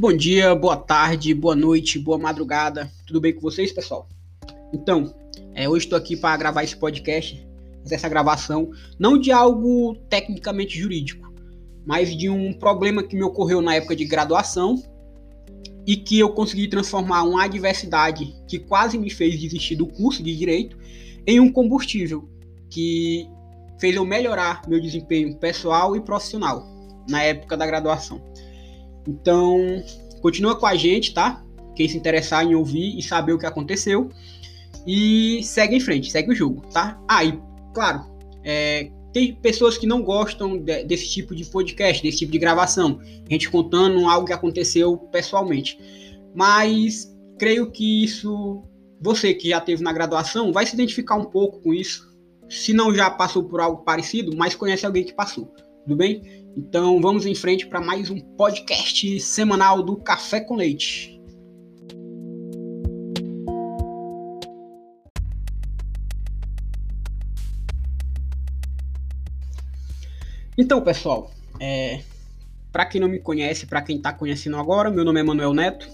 Bom dia, boa tarde, boa noite, boa madrugada. Tudo bem com vocês, pessoal? Então, é, hoje estou aqui para gravar esse podcast, essa gravação, não de algo tecnicamente jurídico, mas de um problema que me ocorreu na época de graduação e que eu consegui transformar uma adversidade que quase me fez desistir do curso de direito em um combustível que fez eu melhorar meu desempenho pessoal e profissional na época da graduação. Então, continua com a gente, tá? Quem se interessar em ouvir e saber o que aconteceu. E segue em frente, segue o jogo, tá? Ah, e claro, é, tem pessoas que não gostam de, desse tipo de podcast, desse tipo de gravação, a gente contando algo que aconteceu pessoalmente. Mas creio que isso, você que já teve na graduação, vai se identificar um pouco com isso. Se não já passou por algo parecido, mas conhece alguém que passou, tudo bem? Então vamos em frente para mais um podcast semanal do Café com Leite. Então, pessoal, é, para quem não me conhece, para quem está conhecendo agora, meu nome é Manuel Neto,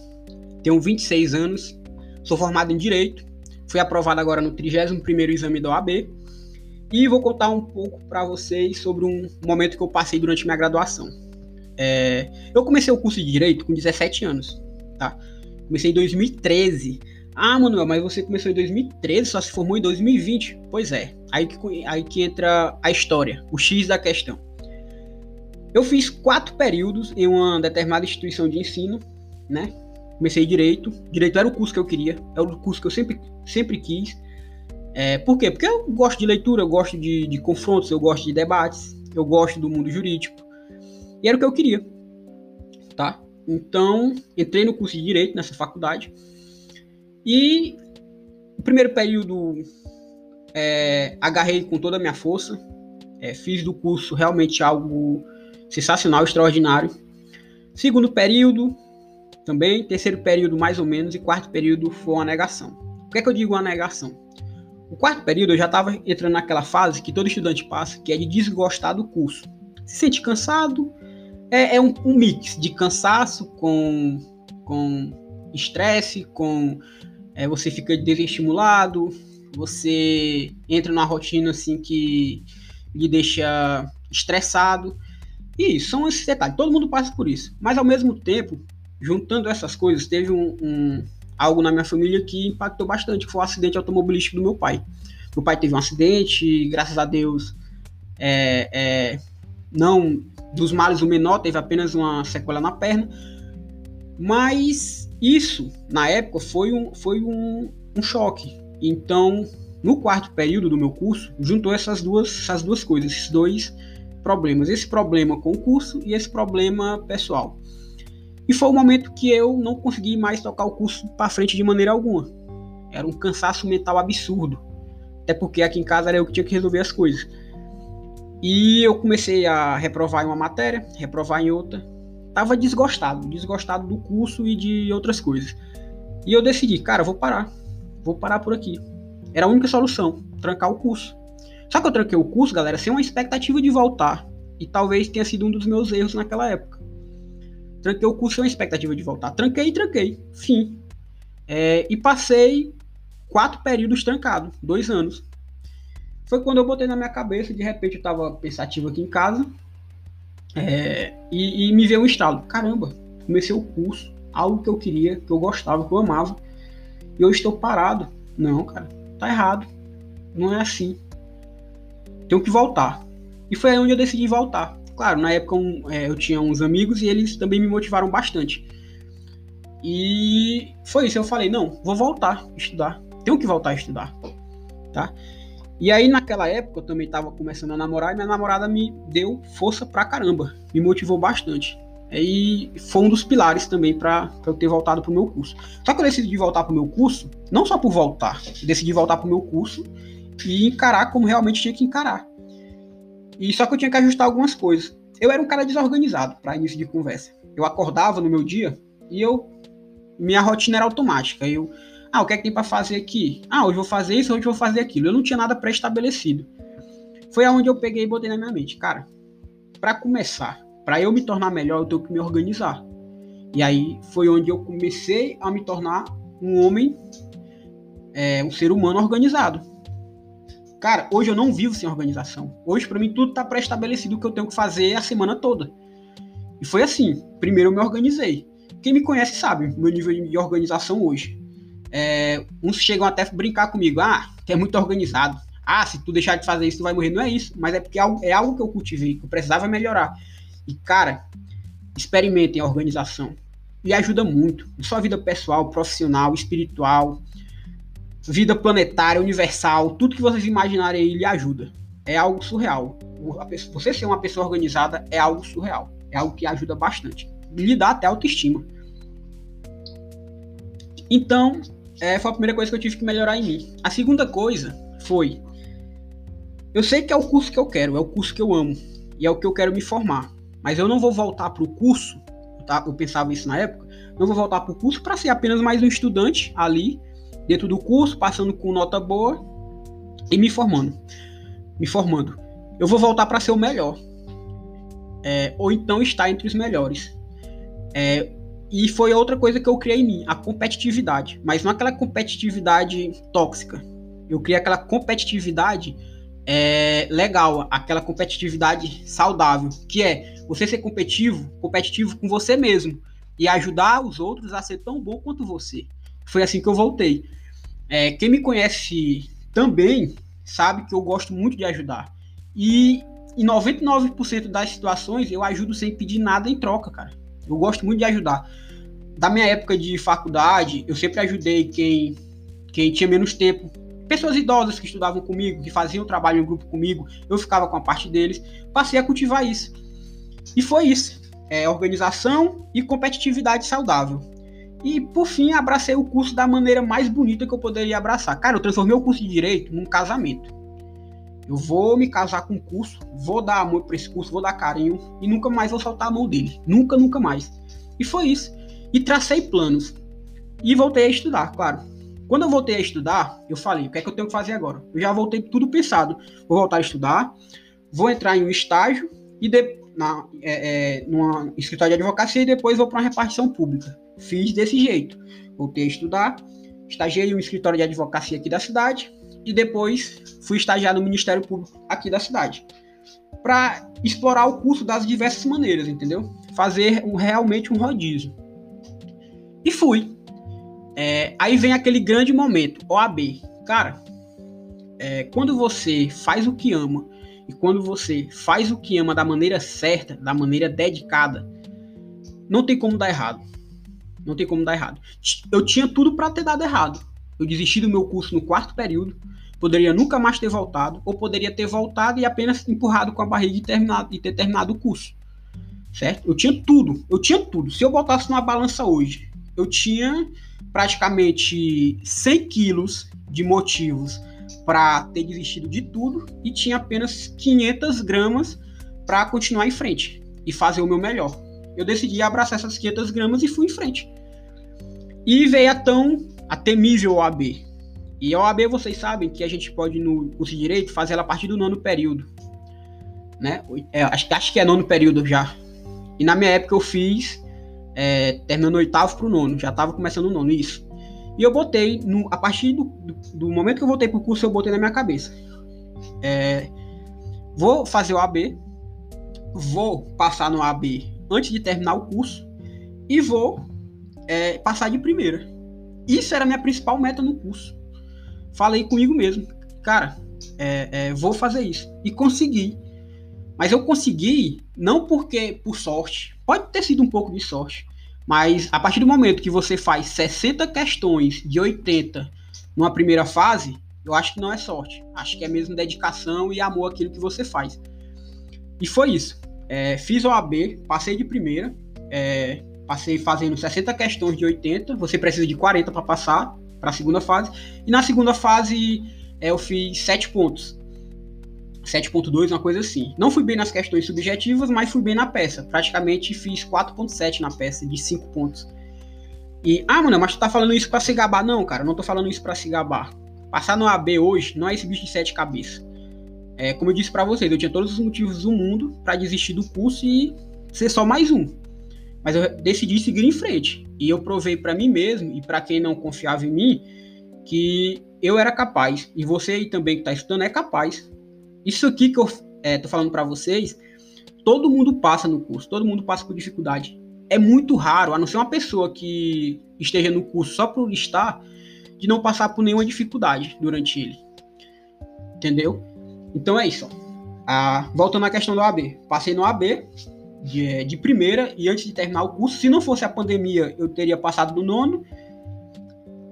tenho 26 anos, sou formado em Direito, fui aprovado agora no 31º exame da OAB e vou contar um pouco para vocês sobre um momento que eu passei durante minha graduação. É, eu comecei o curso de Direito com 17 anos, tá? Comecei em 2013. Ah, Manuel, mas você começou em 2013, só se formou em 2020? Pois é, aí que, aí que entra a história, o X da questão. Eu fiz quatro períodos em uma determinada instituição de ensino, né? Comecei direito. Direito era o curso que eu queria, é o curso que eu sempre, sempre quis. É, por quê? Porque eu gosto de leitura, eu gosto de, de confrontos, eu gosto de debates, eu gosto do mundo jurídico. E era o que eu queria, tá? Então, entrei no curso de Direito nessa faculdade. E o primeiro período é, agarrei com toda a minha força. É, fiz do curso realmente algo sensacional, extraordinário. Segundo período, também. Terceiro período, mais ou menos. E quarto período foi uma negação. Por que, é que eu digo uma negação? O quarto período eu já estava entrando naquela fase que todo estudante passa, que é de desgostar do curso. Se sente cansado, é, é um, um, mix de cansaço com com estresse, com é, você fica desestimulado, você entra numa rotina assim que lhe deixa estressado. E são esses detalhes, todo mundo passa por isso. Mas ao mesmo tempo, juntando essas coisas, teve um, um algo na minha família que impactou bastante, que foi o acidente automobilístico do meu pai. Meu pai teve um acidente, e, graças a Deus, é, é, não dos males o menor, teve apenas uma sequela na perna. Mas isso, na época, foi um, foi um, um choque. Então, no quarto período do meu curso, juntou essas duas, essas duas coisas, esses dois problemas. Esse problema com o curso e esse problema pessoal. E foi o momento que eu não consegui mais tocar o curso para frente de maneira alguma. Era um cansaço mental absurdo. Até porque aqui em casa era eu que tinha que resolver as coisas. E eu comecei a reprovar em uma matéria, reprovar em outra. Tava desgostado, desgostado do curso e de outras coisas. E eu decidi, cara, vou parar. Vou parar por aqui. Era a única solução, trancar o curso. Só que eu tranquei o curso, galera, sem uma expectativa de voltar. E talvez tenha sido um dos meus erros naquela época. Tranquei o curso sem expectativa de voltar. Tranquei tranquei. Fim. É, e passei quatro períodos trancado, dois anos. Foi quando eu botei na minha cabeça, de repente eu estava pensativo aqui em casa, é, e, e, me veio um estalo. Caramba, comecei o curso, algo que eu queria, que eu gostava, que eu amava, e eu estou parado. Não, cara, tá errado. Não é assim. Tenho que voltar. E foi aí onde eu decidi voltar. Claro, na época um, é, eu tinha uns amigos e eles também me motivaram bastante. E foi isso, eu falei, não, vou voltar a estudar. Tenho que voltar a estudar, tá? E aí naquela época eu também estava começando a namorar e minha namorada me deu força pra caramba, me motivou bastante. E foi um dos pilares também para eu ter voltado pro meu curso. Só que eu decidi voltar pro meu curso, não só por voltar, decidi voltar pro meu curso e encarar como realmente tinha que encarar. E só que eu tinha que ajustar algumas coisas. Eu era um cara desorganizado para início de conversa. Eu acordava no meu dia e eu minha rotina era automática. Eu, ah, o que é que tem para fazer aqui? Ah, hoje vou fazer isso, hoje vou fazer aquilo. Eu não tinha nada pré-estabelecido. Foi aonde eu peguei e botei na minha mente, cara, para começar, para eu me tornar melhor, eu tenho que me organizar. E aí foi onde eu comecei a me tornar um homem, é, um ser humano organizado. Cara, hoje eu não vivo sem organização. Hoje, para mim, tudo tá pré-estabelecido o que eu tenho que fazer a semana toda. E foi assim. Primeiro eu me organizei. Quem me conhece sabe meu nível de organização hoje. É, uns chegam até brincar comigo. Ah, tu é muito organizado. Ah, se tu deixar de fazer isso, tu vai morrer. Não é isso. Mas é porque é algo, é que eu cultivei, que eu precisava melhorar. E, cara, experimentem a organização. E ajuda muito. Em sua vida pessoal, profissional, espiritual, vida planetária, universal, tudo que vocês imaginarem aí lhe ajuda. É algo surreal. Você ser uma pessoa organizada é algo surreal. É algo que ajuda bastante. Lhe dá até autoestima. Então, é, foi a primeira coisa que eu tive que melhorar em mim. A segunda coisa foi: eu sei que é o curso que eu quero, é o curso que eu amo e é o que eu quero me formar. Mas eu não vou voltar para o curso, tá? eu pensava isso na época, não vou voltar para o curso para ser apenas mais um estudante ali, dentro do curso, passando com nota boa e me formando. Me formando. Eu vou voltar para ser o melhor. É, ou então estar entre os melhores. É, e foi outra coisa que eu criei em mim, a competitividade. Mas não aquela competitividade tóxica. Eu criei aquela competitividade é, legal, aquela competitividade saudável, que é você ser competitivo, competitivo com você mesmo e ajudar os outros a ser tão bom quanto você. Foi assim que eu voltei. É, quem me conhece também sabe que eu gosto muito de ajudar. E em 99% das situações eu ajudo sem pedir nada em troca, cara. Eu gosto muito de ajudar. Da minha época de faculdade, eu sempre ajudei quem, quem tinha menos tempo pessoas idosas que estudavam comigo, que faziam trabalho em grupo comigo, eu ficava com a parte deles, passei a cultivar isso. E foi isso. É, organização e competitividade saudável. E por fim, abracei o curso da maneira mais bonita que eu poderia abraçar. Cara, eu transformei o curso de direito num casamento. Eu vou me casar com o curso, vou dar amor para esse curso, vou dar carinho e nunca mais vou soltar a mão dele. Nunca, nunca mais. E foi isso. E tracei planos. E voltei a estudar, claro. Quando eu voltei a estudar, eu falei, o que é que eu tenho que fazer agora? Eu já voltei tudo pensado. Vou voltar a estudar, vou entrar em um estágio e de, na, é, é, numa escritório de advocacia e depois vou para uma repartição pública. Fiz desse jeito. Voltei a estudar, estagiei em um escritório de advocacia aqui da cidade e depois fui estagiar no Ministério Público aqui da cidade. Para explorar o curso das diversas maneiras, entendeu? Fazer um, realmente um rodízio. E fui. É, aí vem aquele grande momento, OAB. Cara, é, quando você faz o que ama e quando você faz o que ama da maneira certa, da maneira dedicada, não tem como dar errado. Não tem como dar errado. Eu tinha tudo para ter dado errado. Eu desisti do meu curso no quarto período, poderia nunca mais ter voltado, ou poderia ter voltado e apenas empurrado com a barriga e, terminado, e ter terminado o curso. Certo? Eu tinha tudo, eu tinha tudo. Se eu botasse numa balança hoje, eu tinha praticamente 100 quilos de motivos para ter desistido de tudo e tinha apenas 500 gramas para continuar em frente e fazer o meu melhor. Eu decidi abraçar essas 500 gramas e fui em frente. E veio a tão a temível OAB. E a OAB vocês sabem que a gente pode no curso de direito fazer ela a partir do nono período, né? É, acho, acho que é nono período já. E na minha época eu fiz é, terminando oitavo pro nono, já tava começando o nono, isso. E eu botei, no, a partir do, do, momento que eu voltei pro curso, eu botei na minha cabeça. É, vou fazer o AB, vou passar no AB antes de terminar o curso e vou é, passar de primeira. Isso era a minha principal meta no curso. Falei comigo mesmo, cara, é, é, vou fazer isso. E consegui. Mas eu consegui não porque por sorte, pode ter sido um pouco de sorte, mas a partir do momento que você faz 60 questões de 80 numa primeira fase, eu acho que não é sorte. Acho que é mesmo dedicação e amor àquilo que você faz. E foi isso. É, fiz o AB, passei de primeira, é, passei fazendo 60 questões de 80, você precisa de 40 para passar para a segunda fase. E na segunda fase é, eu fiz 7 pontos. 7.2, uma coisa assim. Não fui bem nas questões subjetivas, mas fui bem na peça. Praticamente fiz 4.7 na peça, de 5 pontos. E, ah, mano, mas tu tá falando isso pra se gabar? Não, cara, não tô falando isso pra se gabar. Passar no AB hoje não é esse bicho de sete cabeças. É, como eu disse para vocês, eu tinha todos os motivos do mundo para desistir do curso e ser só mais um. Mas eu decidi seguir em frente. E eu provei para mim mesmo e para quem não confiava em mim que eu era capaz. E você aí também que está estudando é capaz. Isso aqui que eu é, tô falando para vocês, todo mundo passa no curso, todo mundo passa por dificuldade. É muito raro, a não ser uma pessoa que esteja no curso só por estar, de não passar por nenhuma dificuldade durante ele. Entendeu? Então é isso. Ah, voltando à questão do AB. Passei no AB de, de primeira e antes de terminar o curso, se não fosse a pandemia, eu teria passado no nono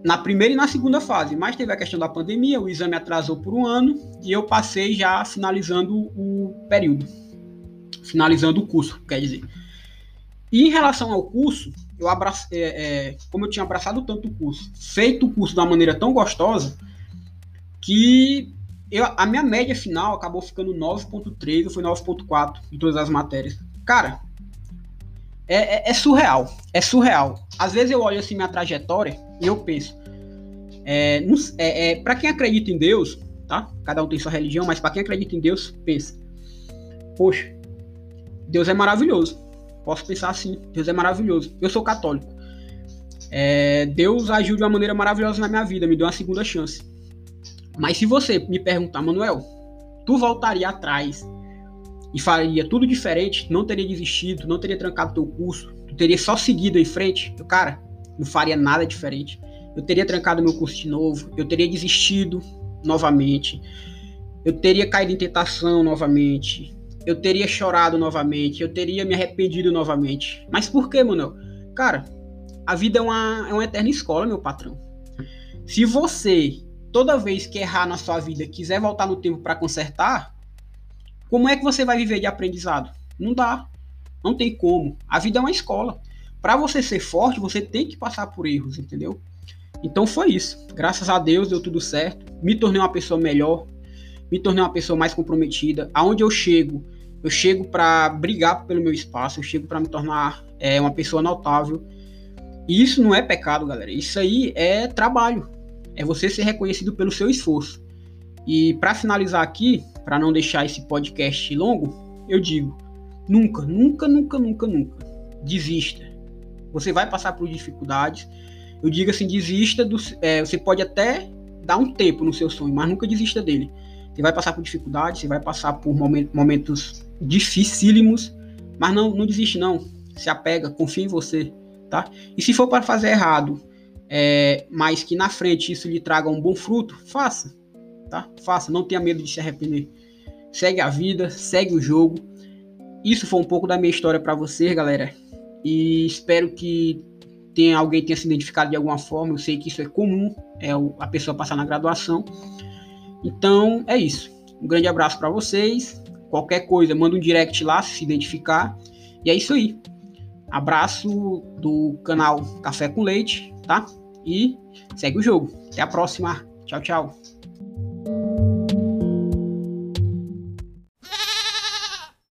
na primeira e na segunda fase, mas teve a questão da pandemia, o exame atrasou por um ano e eu passei já finalizando o período, finalizando o curso, quer dizer. E em relação ao curso, eu abracei, é, é, como eu tinha abraçado tanto o curso, feito o curso uma maneira tão gostosa, que eu, a minha média final acabou ficando 9.3 ou foi 9.4 em todas as matérias. Cara, é, é, é, surreal. É surreal. Às vezes eu olho assim minha trajetória e eu penso. É, é, é para quem acredita em Deus, tá? Cada um tem sua religião, mas para quem acredita em Deus, pensa. Poxa, Deus é maravilhoso. Posso pensar assim, Deus é maravilhoso. Eu sou católico. É, Deus agiu de uma maneira maravilhosa na minha vida, me deu uma segunda chance. Mas se você me perguntar, Manuel, tu voltaria atrás e faria tudo diferente, não teria desistido, não teria trancado teu curso, tu teria só seguido em frente, eu, cara, não faria nada diferente. Eu teria trancado meu curso de novo, eu teria desistido novamente, eu teria caído em tentação novamente, eu teria chorado novamente, eu teria me arrependido novamente. Mas por que, Manuel? Cara, a vida é uma, é uma eterna escola, meu patrão. Se você, toda vez que errar na sua vida, quiser voltar no tempo para consertar, como é que você vai viver de aprendizado? Não dá. Não tem como. A vida é uma escola. Para você ser forte, você tem que passar por erros, entendeu? Então foi isso. Graças a Deus deu tudo certo. Me tornei uma pessoa melhor. Me tornei uma pessoa mais comprometida. Aonde eu chego, eu chego para brigar pelo meu espaço. Eu chego para me tornar é, uma pessoa notável. E isso não é pecado, galera. Isso aí é trabalho. É você ser reconhecido pelo seu esforço. E para finalizar aqui, para não deixar esse podcast longo, eu digo: nunca, nunca, nunca, nunca, nunca desista. Você vai passar por dificuldades. Eu digo assim, desista do. É, você pode até dar um tempo no seu sonho, mas nunca desista dele. Você vai passar por dificuldades, você vai passar por momentos dificílimos, mas não, não desiste não. Se apega, confia em você, tá? E se for para fazer errado, é, mas que na frente isso lhe traga um bom fruto, faça tá? Faça, não tenha medo de se arrepender. Segue a vida, segue o jogo. Isso foi um pouco da minha história para vocês, galera. E espero que tenha, alguém tenha se identificado de alguma forma. Eu sei que isso é comum, é a pessoa passar na graduação. Então, é isso. Um grande abraço para vocês. Qualquer coisa, manda um direct lá se identificar. E é isso aí. Abraço do canal Café com Leite, tá? E segue o jogo. Até a próxima. Tchau, tchau.